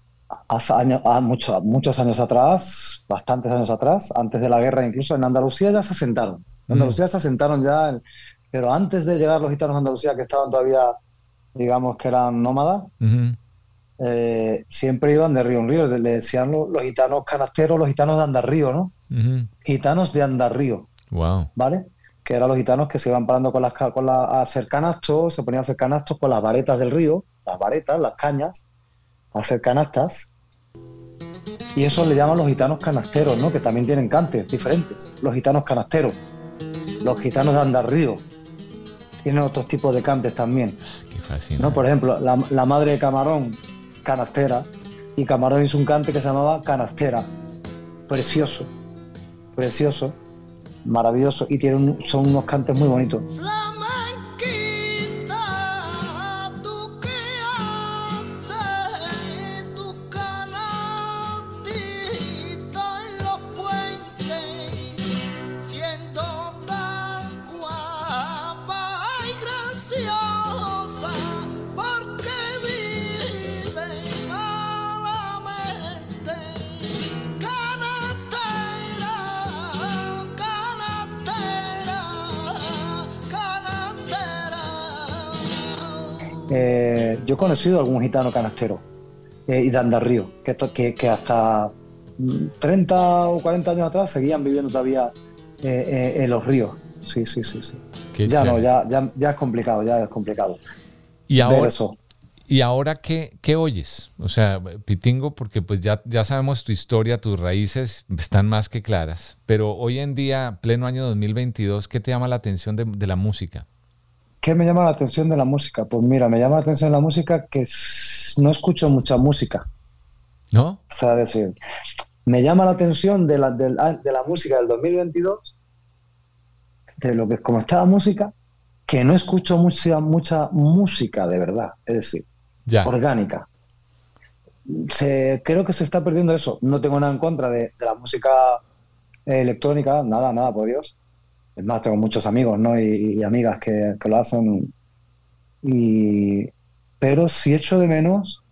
Hace años, mucho, muchos años atrás, bastantes años atrás, antes de la guerra incluso, en Andalucía ya se asentaron. En Andalucía se asentaron ya, pero antes de llegar los gitanos a Andalucía, que estaban todavía, digamos que eran nómadas, eh, siempre iban de río en río. Le decían los, gitanos canasteros, los gitanos de Andarrío, ¿no? Gitanos de Andarrío. Wow. ¿Vale? que eran los gitanos que se iban parando con las, con a hacer canastos, se ponían a hacer canastos con las varetas del río, las varetas, las cañas, a hacer canastas. Y eso le llaman los gitanos canasteros, ¿no? Que también tienen cantes diferentes. Los gitanos canasteros, los gitanos de andar río, tienen otros tipos de cantes también. Qué ¿no? Por ejemplo, la, la madre de Camarón, canastera, y Camarón hizo un cante que se llamaba canastera. Precioso, precioso maravilloso y tienen, son unos cantes muy bonitos. Yo he conocido algún gitano canastero eh, y de Andarrío, que, que, hasta 30 o 40 años atrás seguían viviendo todavía eh, eh, en los ríos. Sí, sí, sí, sí. ya no, ya, ya, es complicado, ya es complicado. Y ahora, ¿Y ahora qué, qué, oyes? O sea, Pitingo, porque pues ya, ya sabemos tu historia, tus raíces están más que claras, pero hoy en día, pleno año 2022, ¿qué te llama la atención de, de la música? ¿Qué me llama la atención de la música? Pues mira, me llama la atención de la música que no escucho mucha música. ¿No? O sea, decir, me llama la atención de la, de la, música del 2022, de lo que es como está la música, que no escucho mucha, mucha música de verdad, es decir, orgánica. Se, creo que se está perdiendo eso. No tengo nada en contra de, la música electrónica, nada, nada, por Dios. Es más, tengo muchos amigos ¿no? y, amigas que, que, lo hacen. Y, pero si echo de menos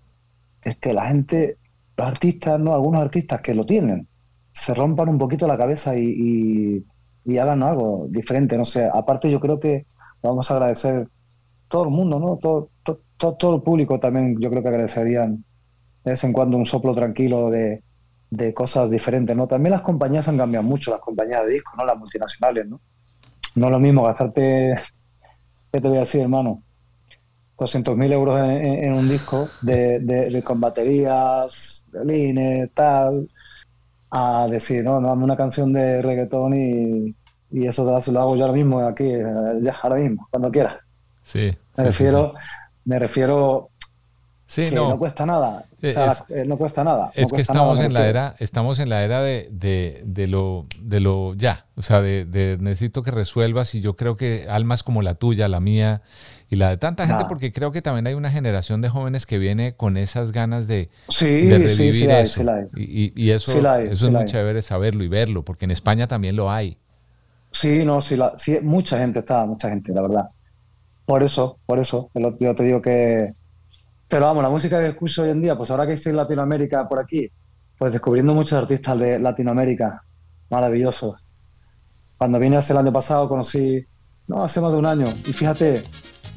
es que la gente los artistas, ¿no? Algunos artistas que lo tienen, se rompan un poquito la cabeza y, y, hagan algo diferente, no sé. Aparte yo creo que vamos a agradecer todo el mundo, ¿no? Todo, todo, todo, el público también yo creo que agradecerían de vez en cuando un soplo tranquilo de, de cosas diferentes, ¿no? También las compañías han cambiado mucho, las compañías de discos, ¿no? Las multinacionales, ¿no? No es lo mismo gastarte, ¿qué te voy a decir, hermano? 200.000 euros en, un disco de, de, con baterías, violines, tal, a decir, no, no, dame una canción de reggaetón y, y eso lo hago yo ahora mismo, aquí, ya, ahora mismo, cuando quiera. Sí. Me refiero, me refiero Sí, no. no. cuesta nada. O sea, eh, no cuesta nada. Es que estamos en la era, estamos en la era de, de, de, lo, de lo ya. O sea, de, de, necesito que resuelvas y yo creo que almas como la tuya, la mía y la de tanta gente, porque creo que también hay una generación de jóvenes que viene con esas ganas de, revivir eso. y, y, eso, eso es muy chévere saberlo y verlo, porque en España también lo hay. Sí, no, sí, la, sí, mucha gente está, mucha gente, la verdad. Por eso, por eso, yo te digo que... Pero vamos, la música que escucho hoy en día, pues ahora que estoy en Latinoamérica por aquí, pues descubriendo muchos artistas de Latinoamérica maravillosos. Cuando vine hace el año pasado conocí, no, hace más de un año, y fíjate,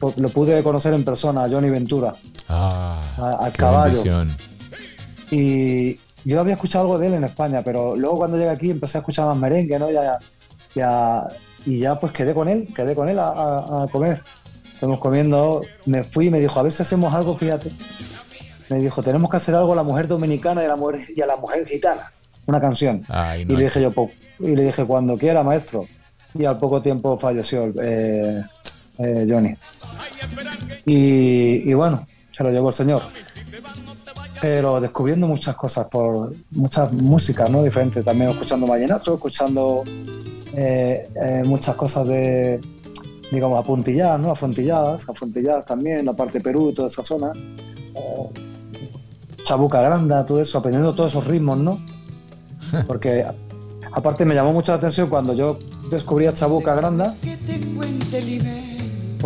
lo pude conocer en persona, a Johnny Ventura, ah, al caballo. Y yo había escuchado algo de él en España, pero luego cuando llegué aquí empecé a escuchar más merengue, ¿no? Ya, ya, y ya pues quedé con él, quedé con él a, comer. Estamos comiendo, me fui y me dijo, a ver si hacemos algo, fíjate. Me dijo, tenemos que hacer algo a la mujer dominicana y a la mujer, y a la mujer gitana, una canción. y le dije yo, y le dije, cuando quiera, maestro. Y al poco tiempo falleció eh, eh, Johnny. Y, bueno, se lo llevó el señor. Pero descubriendo muchas cosas, por muchas músicas ¿no? diferentes, también escuchando vallenato, escuchando eh, eh, muchas cosas de, digamos, apuntilladas, ¿no? Afontilladas, afontilladas también, la parte de Perú, toda esa zona. Chabuca Granda, todo eso, aprendiendo todos esos ritmos, ¿no? Porque aparte me llamó mucho la atención cuando yo descubrí a Chabuca Granda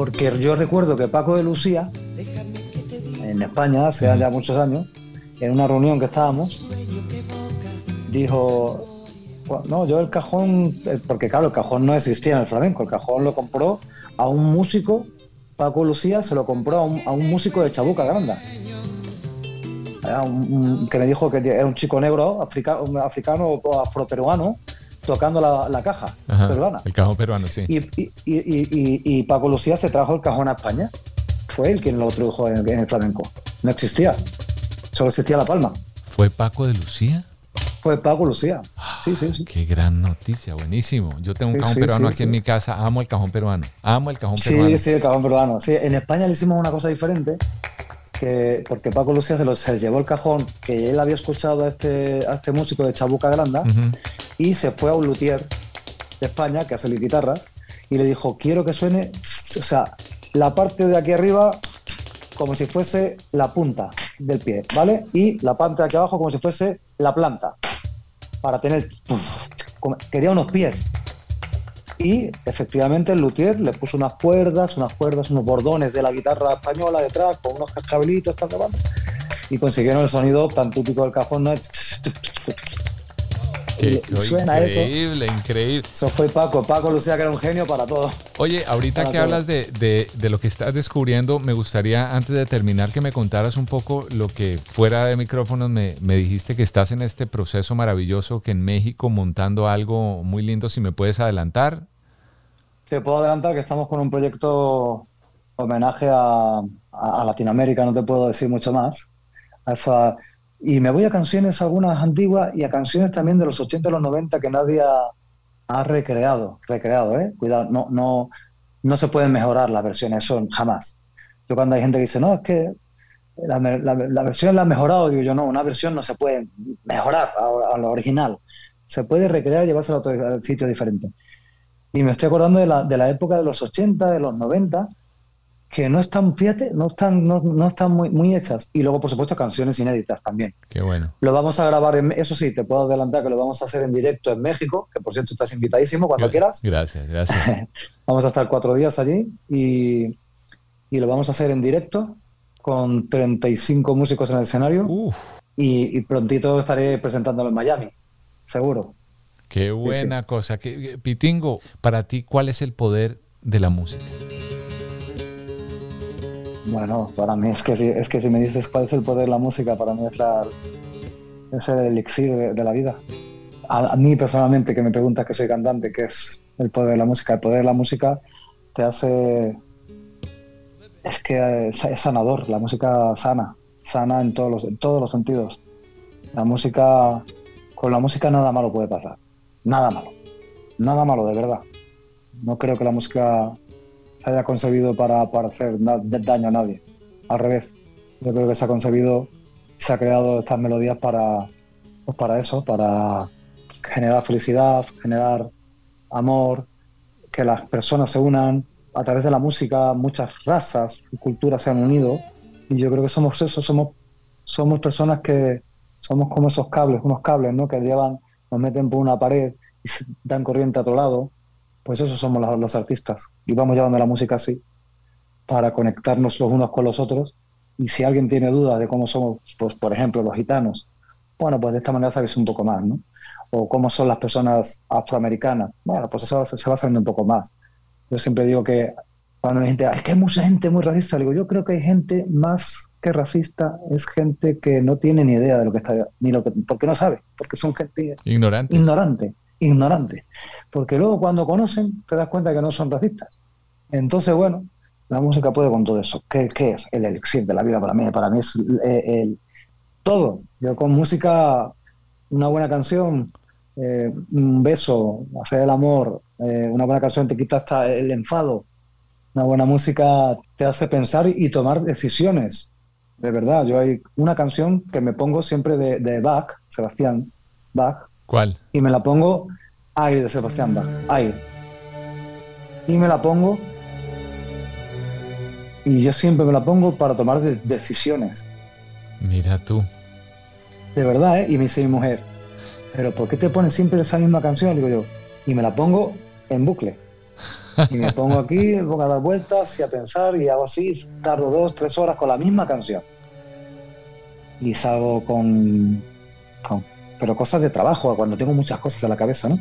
porque yo recuerdo que Paco de Lucía, en España, hace ya muchos años, en una reunión que estábamos, dijo, no, yo el cajón, porque claro, el cajón no existía en el flamenco, el cajón lo compró a un músico, Paco Lucía se lo compró a un, músico de Chabuca Granda. que me dijo que era un chico negro, africano o afroperuano, tocando la, caja peruana. El cajón peruano, sí. Y, Paco Lucía se trajo el cajón a España. Fue él quien lo introdujo en, el flamenco. No existía. Solo existía La Palma. ¿Fue Paco de Lucía? Fue Paco Lucía. Sí, sí, sí. Qué gran noticia, buenísimo. Yo tengo un cajón peruano aquí en mi casa. Amo el cajón peruano. Amo el cajón peruano. Sí, sí, el cajón peruano. Sí, en España le hicimos una cosa diferente porque Paco Lucía se, llevó el cajón que él había escuchado a este, a este músico de Chabuca Granda y se fue a un luthier de España que hace guitarras y le dijo, quiero que suene, o sea, la parte de aquí arriba como si fuese la punta del pie, ¿vale? Y la parte de aquí abajo como si fuese la planta, para tener... quería unos pies, y efectivamente el luthier le puso unas cuerdas, unas cuerdas, unos bordones de la guitarra española detrás, con unos cascabelitos, tal, tal, y consiguieron el sonido tan típico del cajón, ¿no? Suena increíble, eso. increíble. Eso fue Paco. Paco Lucía, que era un genio para todo. Oye, ahorita que hablas de, lo que estás descubriendo, me gustaría, antes de terminar, que me contaras un poco lo que fuera de micrófonos me, me dijiste que estás en este proceso maravilloso que en México montando algo muy lindo, si me puedes adelantar. Te puedo adelantar que estamos con un proyecto homenaje a, Latinoamérica, no te puedo decir mucho más. Y me voy a canciones algunas antiguas y a canciones también de los 80 y los 90 que nadie ha, recreado, recreado, ¿eh? Cuidado, no, no, no se pueden mejorar las versiones, son jamás. Yo cuando hay gente que dice, no, es que la, la, versión la ha mejorado, digo yo, no, una versión no se puede mejorar a, la original. Se puede recrear y llevarse a otro sitio diferente. Y me estoy acordando de la, de la época de los 80, de los 90, que no están, fíjate, no están, no, no, están muy, muy hechas. Y luego, por supuesto, canciones inéditas también. Qué bueno. Lo vamos a grabar, en, eso sí, te puedo adelantar que lo vamos a hacer en directo en México, que por cierto estás invitadísimo cuando quieras. Gracias, gracias. vamos a estar cuatro días allí y, y, lo vamos a hacer en directo con 35 músicos en el escenario. Y, y, prontito estaré presentándolo en Miami, seguro. Qué buena cosa. Pitingo, para ti, ¿cuál es el poder de la música? Bueno, para mí es que si, es que si me dices cuál es el poder de la música, para mí es, la, es el elixir de, la vida. A, mí personalmente, que me preguntas que soy cantante, ¿qué es el poder de la música? El poder de la música te hace... Es que es, sanador, la música sana, sana en todos, los, en todos los sentidos. La música, con la música nada malo puede pasar, nada malo, nada malo de verdad. No creo que la música se haya concebido para, hacer daño a nadie. Al revés, yo creo que se ha concebido, se ha creado estas melodías para, pues para eso, para generar felicidad, generar amor, que las personas se unan. A través de la música, muchas razas y culturas se han unido. Y yo creo que somos eso, somos, somos personas que somos como esos cables, unos cables ¿no? que llevan, nos meten por una pared y dan corriente a otro lado pues eso somos los, artistas. Y vamos llevando la música así, para conectarnos los unos con los otros. Y si alguien tiene dudas de cómo somos, pues por ejemplo, los gitanos, bueno, pues de esta manera sabes un poco más, ¿no? O cómo son las personas afroamericanas, bueno, pues eso se va sabiendo un poco más. Yo siempre digo que cuando hay gente, es que hay mucha gente muy racista, digo, yo creo que hay gente más que racista, es gente que no tiene ni idea de lo que está, ni lo que, porque no sabe, porque son gente ignorante. ignorante ignorante. Porque luego cuando conocen te das cuenta que no son racistas. Entonces, bueno, la música puede con todo eso. ¿Qué, es el elixir de la vida para mí? Para mí es el, todo. Yo con música, una buena canción, eh, un beso, hacer el amor, eh, una buena canción te quita hasta el enfado. Una buena música te hace pensar y tomar decisiones. De verdad, yo hay una canción que me pongo siempre de, de Bach, Sebastián Bach, ¿Cuál? Y me la pongo aire de Sebastián Bach, aire. Y me la pongo y yo siempre me la pongo para tomar decisiones. Mira tú. De verdad, ¿eh? Y me dice mi mujer, ¿pero por qué te pones siempre esa misma canción? Digo yo, y me la pongo en bucle. Y me pongo aquí, me pongo a dar vueltas y a pensar y hago así, tardo dos, tres horas con la misma canción. Y salgo con, con pero cosas de trabajo, cuando tengo muchas cosas en la cabeza, ¿no?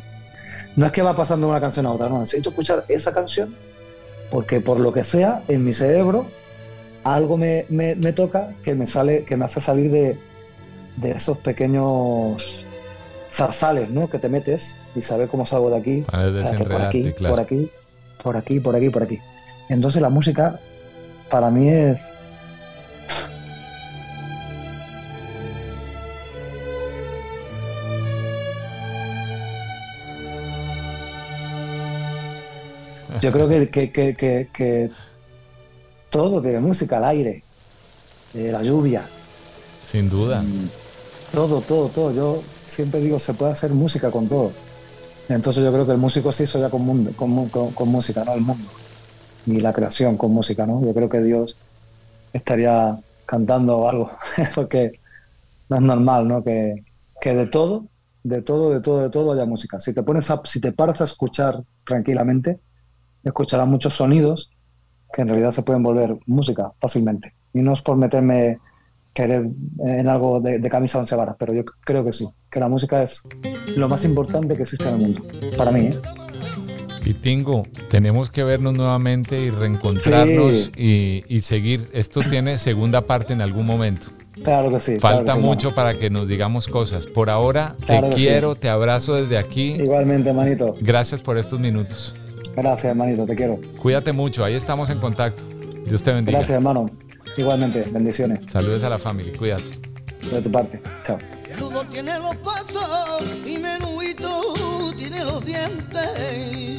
No es que va pasando una canción a otra, no, necesito escuchar esa canción porque por lo que sea, en mi cerebro algo me, me, toca que me sale, que me hace salir de, de esos pequeños zarzales, ¿no? Que te metes y saber cómo salgo de aquí, por aquí, por aquí, por aquí, por aquí, por aquí. Entonces la música para mí es Yo creo que, que, todo de música, al aire, eh, la lluvia. Sin duda. Mm, todo, todo, todo. Yo siempre digo, se puede hacer música con todo. Entonces yo creo que el músico se hizo ya con, con, música, ¿no? El mundo. Y la creación con música, ¿no? Yo creo que Dios estaría cantando algo, porque no es normal, ¿no? Que, que de todo, de todo, de todo, de todo haya música. Si te pones a, si te paras a escuchar tranquilamente, escucharás muchos sonidos que en realidad se pueden volver música fácilmente. Y no es por meterme querer en algo de, camisa once varas, pero yo creo que sí, que la música es lo más importante que existe en el mundo, para mí. ¿eh? Pitingo, tenemos que vernos nuevamente y reencontrarnos y, seguir. Esto tiene segunda parte en algún momento. Claro que sí. Falta mucho para que nos digamos cosas. Por ahora, te quiero, te abrazo desde aquí. Igualmente, manito. Gracias por estos minutos. Gracias, hermanito, te quiero. Cuídate mucho, ahí estamos en contacto. Dios te bendiga. Gracias, hermano. Igualmente, bendiciones. Saludos a la familia, cuídate. De tu parte, chao. Menudo tiene los pasos y menuito tiene los dientes.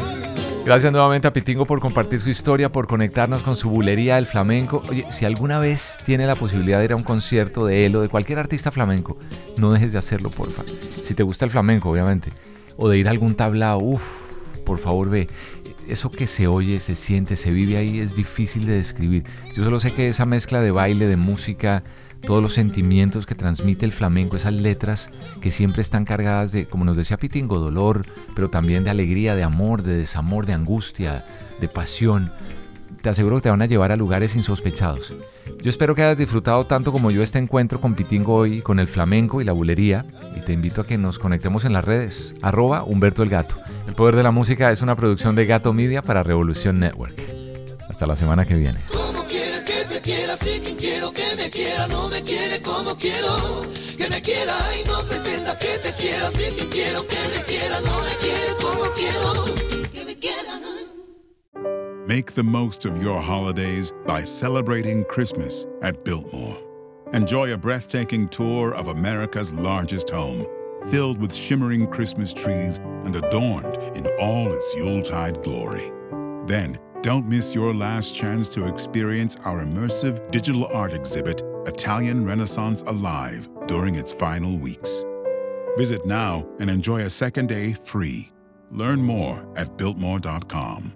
Gracias nuevamente a Pitingo por compartir su historia, por conectarnos con su bulería del flamenco. Oye, si alguna vez tiene la posibilidad de ir a un concierto de él o de cualquier artista flamenco, no dejes de hacerlo, porfa. Si te gusta el flamenco, obviamente. O de ir a algún tablao, uff, por favor ve. Eso que se oye, se siente, se vive ahí es difícil de describir. Yo solo sé que esa mezcla de baile, de música, todos los sentimientos que transmite el flamenco, esas letras que siempre están cargadas de, como nos decía Pitingo, dolor, pero también de alegría, de amor, de desamor, de angustia, de pasión. Te aseguro que te van a llevar a lugares insospechados. Yo espero que hayas disfrutado tanto como yo este encuentro con Pitingo hoy, con el flamenco y la bulería, y te invito a que nos conectemos en las redes, arroba Humberto el Gato. El Poder de la Música es una producción de Gato Media para Revolución Network. Hasta la semana que viene quien quiero que me quiera, no me quiere como quiero, que me quiera y no pretenda que te quien quiero que me quiera, no me quiere como quiero. Make the most of your holidays by celebrating Christmas at Biltmore. Enjoy a breathtaking tour of America's largest home, filled with shimmering Christmas trees and adorned in all its Yuletide glory. Then, don't miss your last chance to experience our immersive digital art exhibit, Italian Renaissance Alive, during its final weeks. Visit now and enjoy a second day free. Learn more at Builtmore.com.